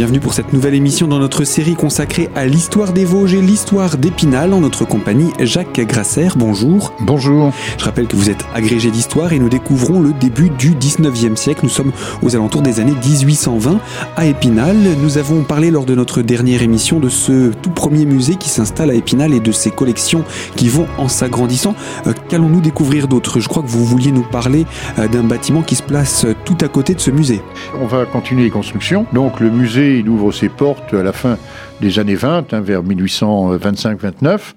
Bienvenue pour cette nouvelle émission dans notre série consacrée à l'histoire des Vosges et l'histoire d'Épinal en notre compagnie Jacques Grasser. Bonjour. Bonjour. Je rappelle que vous êtes agrégé d'histoire et nous découvrons le début du 19e siècle. Nous sommes aux alentours des années 1820 à Épinal. Nous avons parlé lors de notre dernière émission de ce tout premier musée qui s'installe à Épinal et de ses collections qui vont en s'agrandissant. Euh, qu'allons-nous découvrir d'autre? Je crois que vous vouliez nous parler euh, d'un bâtiment qui se place tout à côté de ce musée. On va continuer les constructions. Donc le musée il ouvre ses portes à la fin des années 20, hein, vers 1825-29.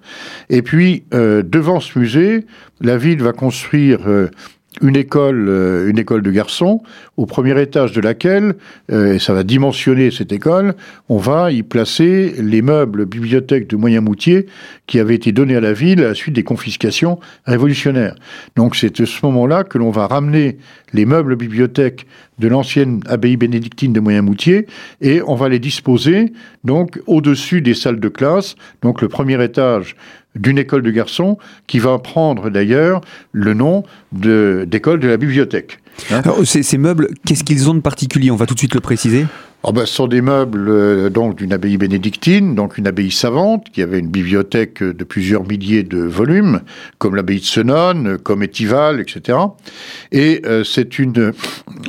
Et puis, euh, devant ce musée, la ville va construire euh, une école, euh, une école de garçons, au premier étage de laquelle, euh, et ça va dimensionner cette école, on va y placer les meubles bibliothèques de Moyen-Moutier qui avaient été donnés à la ville à la suite des confiscations révolutionnaires. Donc c'est à ce moment-là que l'on va ramener les meubles bibliothèques de l'ancienne abbaye bénédictine de Moyen-Moutier et on va les disposer donc au-dessus des salles de classe, donc le premier étage d'une école de garçons qui va prendre d'ailleurs le nom d'école de, la bibliothèque. Hein Alors, ces, ces meubles, qu'est-ce qu'ils ont de particulier? On va tout de suite le préciser. Oh ben, ce sont des meubles euh, donc d'une abbaye bénédictine, donc une abbaye savante qui avait une bibliothèque de plusieurs milliers de volumes, comme l'abbaye de Senon, comme Étival, etc. Et euh, c'est une,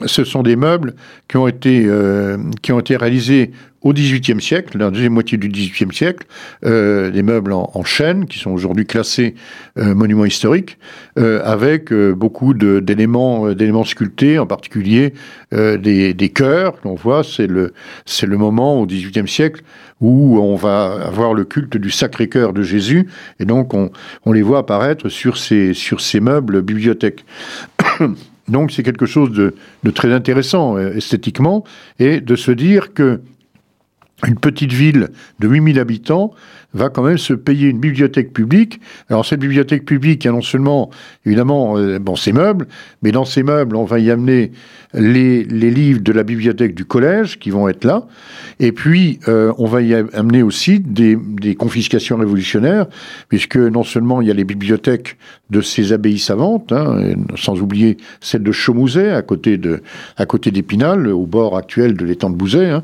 ce sont des meubles qui ont été euh, qui ont été réalisés au XVIIIe siècle, la deuxième moitié du XVIIIe siècle, euh, des meubles en, en, chêne qui sont aujourd'hui classés euh, monuments historiques, euh, avec euh, beaucoup d'éléments d'éléments sculptés, en particulier des, des chœurs. On voit, c'est le c'est le moment au XVIIIe siècle où on va avoir le culte du Sacré-Cœur de Jésus, et donc on, on les voit apparaître sur ces sur ces meubles bibliothèques. Donc c'est quelque chose de, très intéressant esthétiquement, et de se dire que une petite ville de 8000 habitants va quand même se payer une bibliothèque publique. Alors cette bibliothèque publique, il y a non seulement, évidemment, euh, bon, ces meubles, mais dans ces meubles, on va y amener les, les livres de la bibliothèque du collège qui vont être là, et puis euh, on va y amener aussi des, des, confiscations révolutionnaires, puisque non seulement il y a les bibliothèques de ces abbayes savantes, hein, sans oublier celle de Chaumouzet, à côté de, à côté d'Épinal, au bord actuel de l'étang de Bouzet, hein,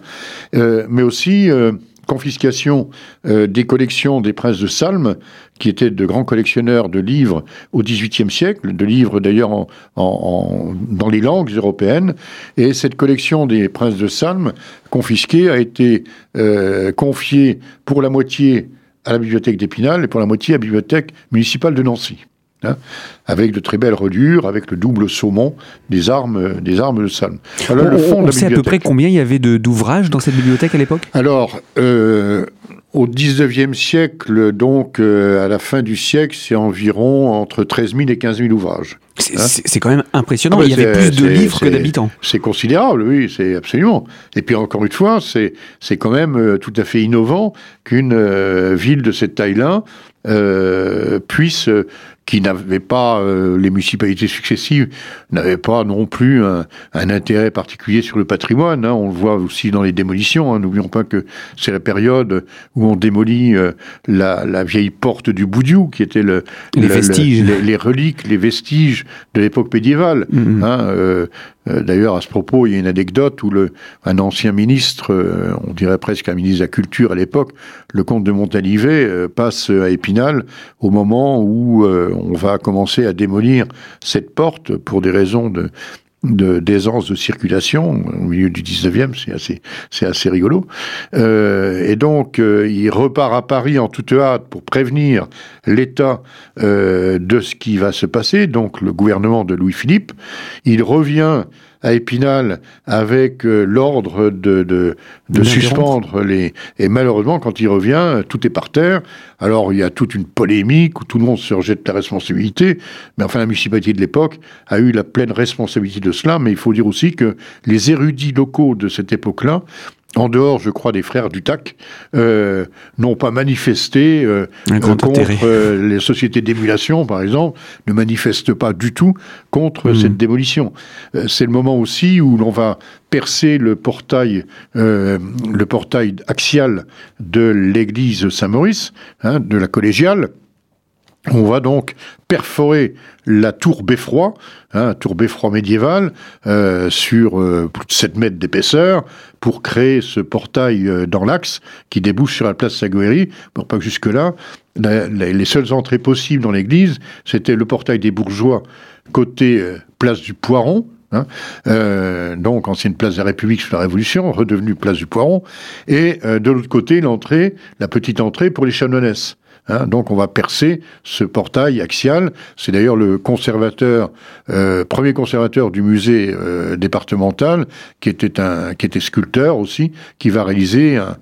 euh, mais aussi euh, confiscation euh, des collections des princes de Salm, qui étaient de grands collectionneurs de livres au XVIIIe siècle, de livres d'ailleurs dans les langues européennes. Et cette collection des princes de Salm, confisquée, a été euh, confiée pour la moitié à la bibliothèque d'Épinal et pour la moitié à la bibliothèque municipale de Nancy. Hein, avec de très belles reliures, avec le double saumon des armes, des armes de Salm. Alors, on, le fond on, on sait à peu près combien il y avait d'ouvrages dans cette bibliothèque à l'époque? Alors, euh, au 19e siècle, donc euh, à la fin du siècle, c'est environ entre 13 000 et 15 000 ouvrages. C'est hein quand même impressionnant. Ah, il y avait plus de livres que d'habitants. C'est considérable, oui, c'est absolument. Et puis encore une fois, c'est quand même euh, tout à fait innovant qu'une euh, ville de cette taille-là euh, puisse, euh, qui n'avait pas, euh, les municipalités successives n'avaient pas non plus un, un, intérêt particulier sur le patrimoine. Hein. On le voit aussi dans les démolitions. Hein. N'oublions pas que c'est la période où on démolit la, la, vieille porte du Boudiou, qui était le, les, le, vestiges. Le, les, les, reliques, les vestiges de l'époque médiévale. Mm -hmm. hein, D'ailleurs, à ce propos, il y a une anecdote où le, un ancien ministre, on dirait presque un ministre de la Culture à l'époque, le comte de Montalivet, passe à Épinal au moment où on va commencer à démolir cette porte pour des raisons de d'aisance de, circulation au milieu du 19e, c'est assez, c'est assez rigolo. Euh, et donc, euh, il repart à Paris en toute hâte pour prévenir l'État euh, de ce qui va se passer, donc le gouvernement de Louis-Philippe. Il revient à Épinal avec euh, l'ordre de, de, de suspendre les... Et malheureusement, quand il revient, tout est par terre. Alors, il y a toute une polémique où tout le monde se rejette la responsabilité. Mais enfin, la municipalité de l'époque a eu la pleine responsabilité de cela. Mais il faut dire aussi que les érudits locaux de cette époque-là en dehors, je crois, des frères Dutac, euh, n'ont pas manifesté euh, contre euh, les sociétés d'émulation, par exemple, ne manifestent pas du tout contre mmh. cette démolition. C'est le moment aussi où l'on va percer le portail, le portail axial de l'église Saint-Maurice, hein, de la collégiale, On va donc perforer la tour Beffroi, hein, tour Beffroi médiévale, euh, sur euh, plus de 7 mètres d'épaisseur, pour créer ce portail euh, dans l'axe qui débouche sur la place Sagueri. Pour pas que jusque-là, les seules entrées possibles dans l'église, c'était le portail des bourgeois côté place du Poiron, Hein, donc ancienne place de la République sous la Révolution, redevenue place du Poiron, et de l'autre côté l'entrée, la petite entrée pour les chanoinesses. Hein, donc on va percer ce portail axial. C'est d'ailleurs le conservateur, euh, premier conservateur du musée euh, départemental, qui était qui était sculpteur aussi, qui va réaliser un,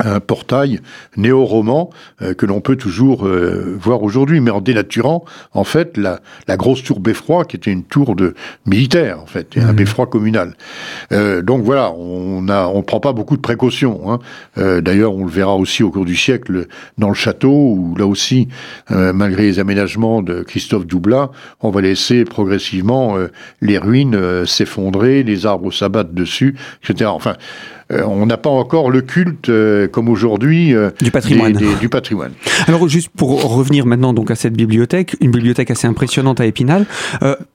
un portail néo-roman euh, que l'on peut toujours euh, voir aujourd'hui, mais en dénaturant en fait la, la, grosse tour Beffroi qui était une tour de militaire en fait, un mmh. beffroi communal. Euh, donc voilà, on a, on prend pas beaucoup de précautions. Hein. Euh, d'ailleurs, on le verra aussi au cours du siècle dans le château où là aussi, malgré les aménagements de Christophe Doublat, on va laisser progressivement les ruines s'effondrer, les arbres s'abattre dessus, etc. Enfin, euh, on n'a pas encore le culte euh, comme aujourd'hui euh, du patrimoine. du patrimoine. Alors juste pour revenir maintenant donc à cette bibliothèque, une bibliothèque assez impressionnante à Épinal.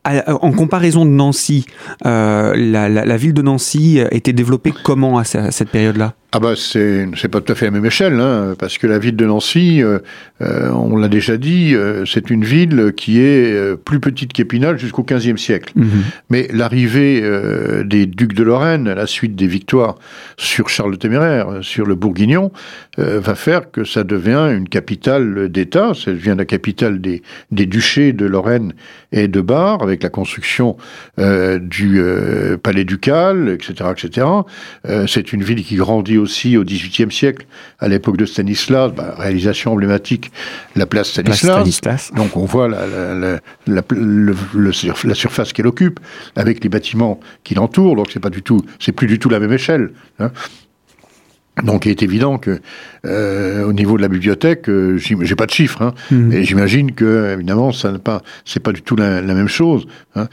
en comparaison de Nancy, la, ville de Nancy était développée comment à cette période-là? Ah bah c'est c'est pas tout à fait la même échelle, hein, parce que la ville de Nancy, euh, euh, on l'a déjà dit, euh, c'est une ville qui est plus petite qu'Épinal jusqu'au XVe siècle. Mhm. Mais l'arrivée des ducs de Lorraine, à la suite des victoires sur Charles le Téméraire, sur le Bourguignon, va faire que ça devient une capitale d'État. Ça devient la capitale des, des duchés de Lorraine et de Bar, avec la construction du palais ducal, etc., etc. c'est une ville qui grandit aussi au XVIIIe siècle, à l'époque de Stanislas, bah, réalisation emblématique, la place Stanislas. Donc on voit la, la, la, la surface qu'elle occupe, avec les bâtiments qui l'entourent. Donc c'est pas du tout, c'est plus du tout la même échelle. Hein. Donc il est évident que euh, au niveau de la bibliothèque, euh, j'ai pas de chiffres, hein, mmh. mais j'imagine que évidemment ça n'est pas c'est pas du tout la, même chose. Hein.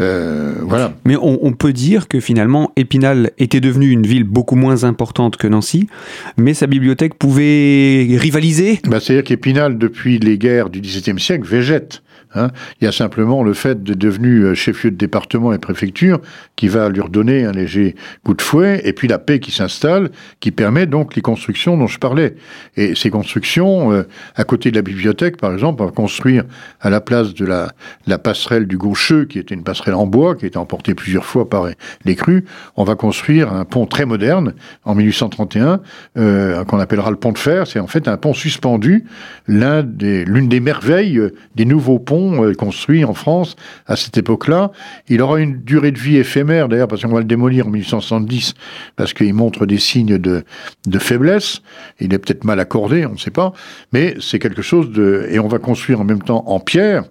Euh, voilà. Mais on, on, peut dire que finalement Épinal était devenue une ville beaucoup moins importante que Nancy, mais sa bibliothèque pouvait rivaliser? Bah, C'est-à-dire qu'Épinal depuis les guerres du XVIIe siècle végète. Hein. Il y a simplement le fait de devenu euh, chef-lieu de département et préfecture qui va lui redonner un léger coup de fouet, et puis la paix qui s'installe, qui permet donc les constructions dont je parlais. Et ces constructions, euh, à côté de la bibliothèque, par exemple, on va construire à la place de la, passerelle du Gaucheux, qui était une passerelle en bois, qui a été emportée plusieurs fois par les crues, on va construire un pont très moderne en 1831, euh, qu'on appellera le pont de fer. C'est en fait un pont suspendu, l'une des merveilles des nouveaux ponts construit en France à cette époque-là. Il aura une durée de vie éphémère, d'ailleurs, parce qu'on va le démolir en 1870, parce qu'il montre des signes de, de faiblesse. Il est peut-être mal accordé, on ne sait pas. Mais c'est quelque chose de... Et on va construire en même temps en pierre,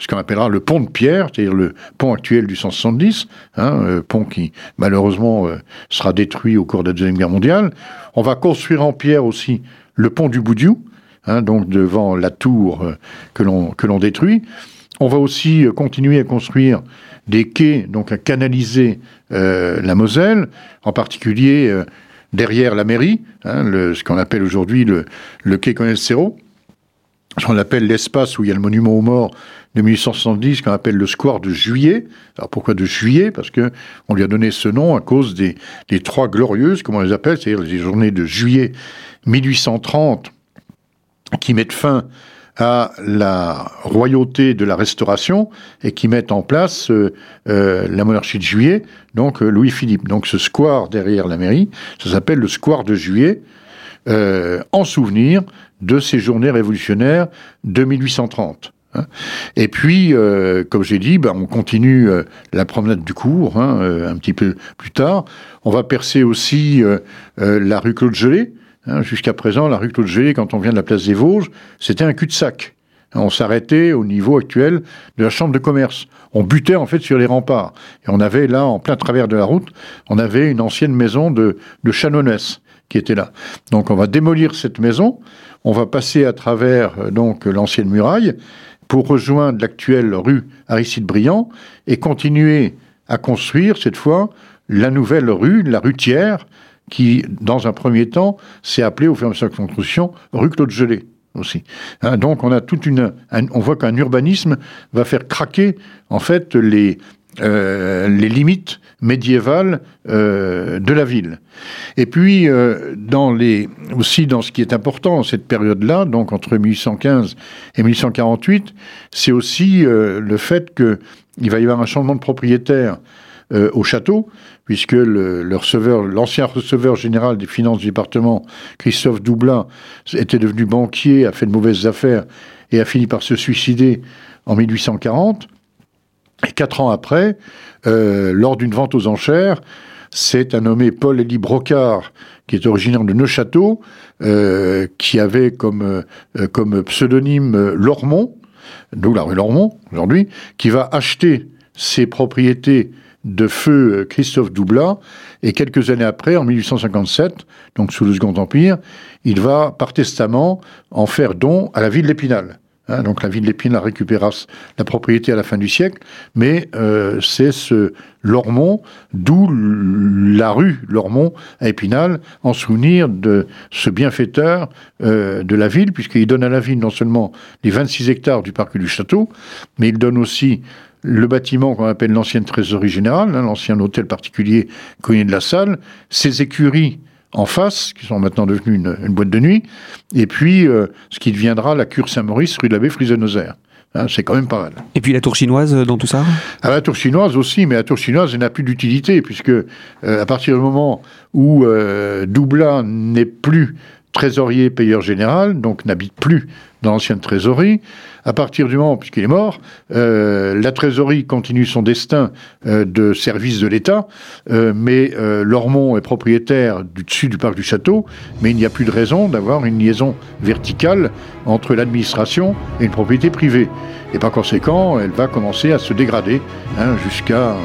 ce qu'on appellera le pont de pierre, c'est-à-dire le pont actuel du 170, hein, euh, pont qui malheureusement euh, sera détruit au cours de la Deuxième Guerre mondiale. On va construire en pierre aussi le pont du Boudiou, Hein, donc devant la tour euh, que l'on détruit. On va aussi euh, continuer à construire des quais, donc à canaliser euh, la Moselle, en particulier derrière la mairie, hein, ce qu'on appelle aujourd'hui le, le quai Conelsero, ce qu'on appelle l'espace où il y a le monument aux morts de 1870, qu'on appelle le square de Juillet. Alors pourquoi de Juillet? Parce que on lui a donné ce nom à cause des, des trois glorieuses, comme on les appelle, c'est-à-dire les journées de juillet 1830 qui mettent fin à la royauté de la Restauration et qui mettent en place euh, euh, la monarchie de Juillet, donc euh, Louis-Philippe. Donc ce square derrière la mairie, ça s'appelle le square de Juillet, en souvenir de ces journées révolutionnaires de 1830. Hein. Et puis, comme j'ai dit, ben, on continue la promenade du cours hein, un petit peu plus tard. On va percer aussi la rue Claude Gelée, Hein, jusqu'à présent, la rue Claude quand on vient de la place des Vosges, c'était un cul-de-sac. On s'arrêtait au niveau actuel de la chambre de commerce. On butait en fait sur les remparts. Et on avait là, en plein travers de la route, on avait une ancienne maison de, de qui était là. Donc on va démolir cette maison, on va passer à travers euh, donc l'ancienne muraille pour rejoindre l'actuelle rue Aristide Briand et continuer à construire cette fois la nouvelle rue, la rue Thiers, qui, dans un premier temps, s'est appelé au fur de construction, rue Claude Gelée. aussi. Hein, donc on a toute une, on voit qu'un urbanisme va faire craquer en fait les euh, les limites médiévales euh, de la ville. Et puis, euh, aussi dans ce qui est important, cette période-là, donc entre 1815 et 1848, c'est aussi le fait qu'il va y avoir un changement de propriétaire au château, puisque l'ancien receveur général des finances du département, Christophe Doublin, était devenu banquier, a fait de mauvaises affaires et a fini par se suicider en 1840. Et quatre ans après, euh, lors d'une vente aux enchères, c'est un nommé Paul Élie Brocard, qui est originaire de Neuchâteau, euh, qui avait comme, euh, pseudonyme Lormont, d'où la rue Lormont aujourd'hui, qui va acheter ses propriétés de feu Christophe Doublat, et quelques années après, en 1857, donc sous le Second Empire, il va, par testament, en faire don à la ville d'Épinal. Hein, donc la ville d'Épine la récupéra la propriété à la fin du siècle, mais euh, c'est ce Lormont, d'où la rue Lormont à Épinal, en souvenir de ce bienfaiteur euh, de la ville, puisqu'il donne à la ville non seulement les 26 hectares du parc du château, mais il donne aussi le bâtiment qu'on appelle l'ancienne trésorerie générale, hein, l'ancien hôtel particulier connu de la salle, ses écuries en face, qui sont maintenant devenus une, boîte de nuit, et puis euh, ce qui deviendra la cure Saint-Maurice, rue de l'abbé Frisenauzer. Hein, c'est quand même pas mal. Et puis la tour chinoise euh, dans tout ça? Ah, La tour chinoise aussi, mais la tour chinoise n'a plus d'utilité, puisque euh, à partir du moment où Doubla n'est plus trésorier payeur général, donc n'habite plus dans l'ancienne trésorerie. À partir du moment, puisqu'il est mort, euh, la trésorerie continue son destin euh, de service de l'État, euh, mais Lormont est propriétaire du dessus du parc du château, mais il n'y a plus de raison d'avoir une liaison verticale entre l'administration et une propriété privée. Et par conséquent, elle va commencer à se dégrader hein, jusqu'à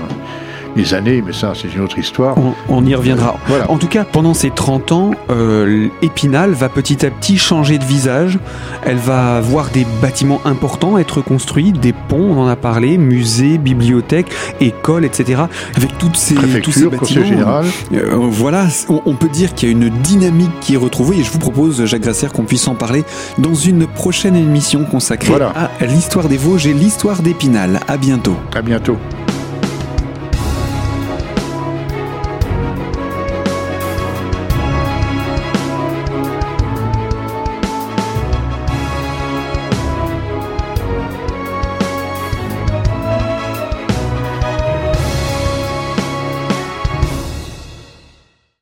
les années, mais ça, c'est une autre histoire. On, y reviendra. En tout cas, pendant ces 30 ans, euh, Épinal va petit à petit changer de visage. Elle va voir des bâtiments importants être construits, des ponts, on en a parlé, musées, bibliothèques, écoles, etc. Avec toutes ces, tous ces bâtiments. général. Euh, voilà, on, peut dire qu'il y a une dynamique qui est retrouvée et je vous propose, Jacques Grasser, qu'on puisse en parler dans une prochaine émission consacrée à l'histoire des Vosges et l'histoire d'Épinal. À bientôt. À bientôt.